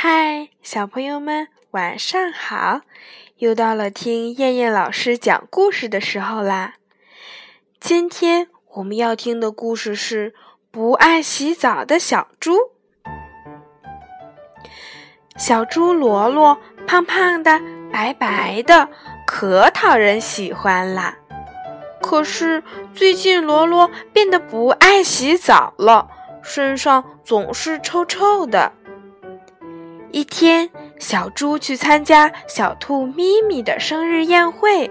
嗨，小朋友们，晚上好！又到了听燕燕老师讲故事的时候啦。今天我们要听的故事是《不爱洗澡的小猪》。小猪罗罗胖胖的、白白的，可讨人喜欢啦。可是最近罗罗变得不爱洗澡了，身上总是臭臭的。一天，小猪去参加小兔咪咪的生日宴会。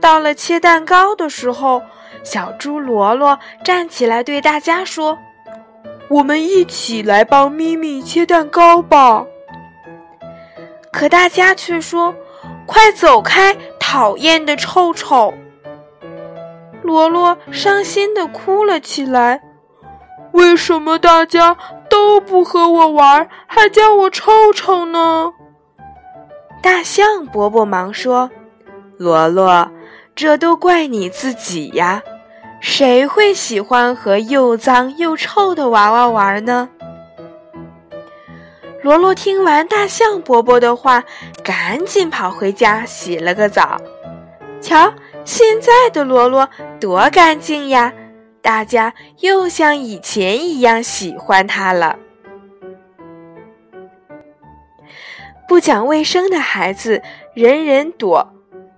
到了切蛋糕的时候，小猪罗罗站起来对大家说：“我们一起来帮咪咪切蛋糕吧。”可大家却说：“快走开，讨厌的臭臭！”罗罗伤心地哭了起来。为什么大家都不和我玩，还叫我臭臭呢？大象伯伯忙说：“罗罗，这都怪你自己呀！谁会喜欢和又脏又臭的娃娃玩呢？”罗罗听完大象伯伯的话，赶紧跑回家洗了个澡。瞧，现在的罗罗多干净呀！大家又像以前一样喜欢他了。不讲卫生的孩子人人躲，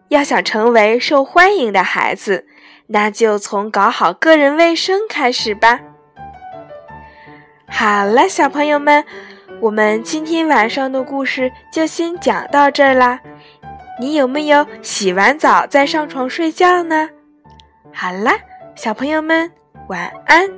要想成为受欢迎的孩子，那就从搞好个人卫生开始吧。好了，小朋友们，我们今天晚上的故事就先讲到这儿啦。你有没有洗完澡再上床睡觉呢？好啦。小朋友们，晚安。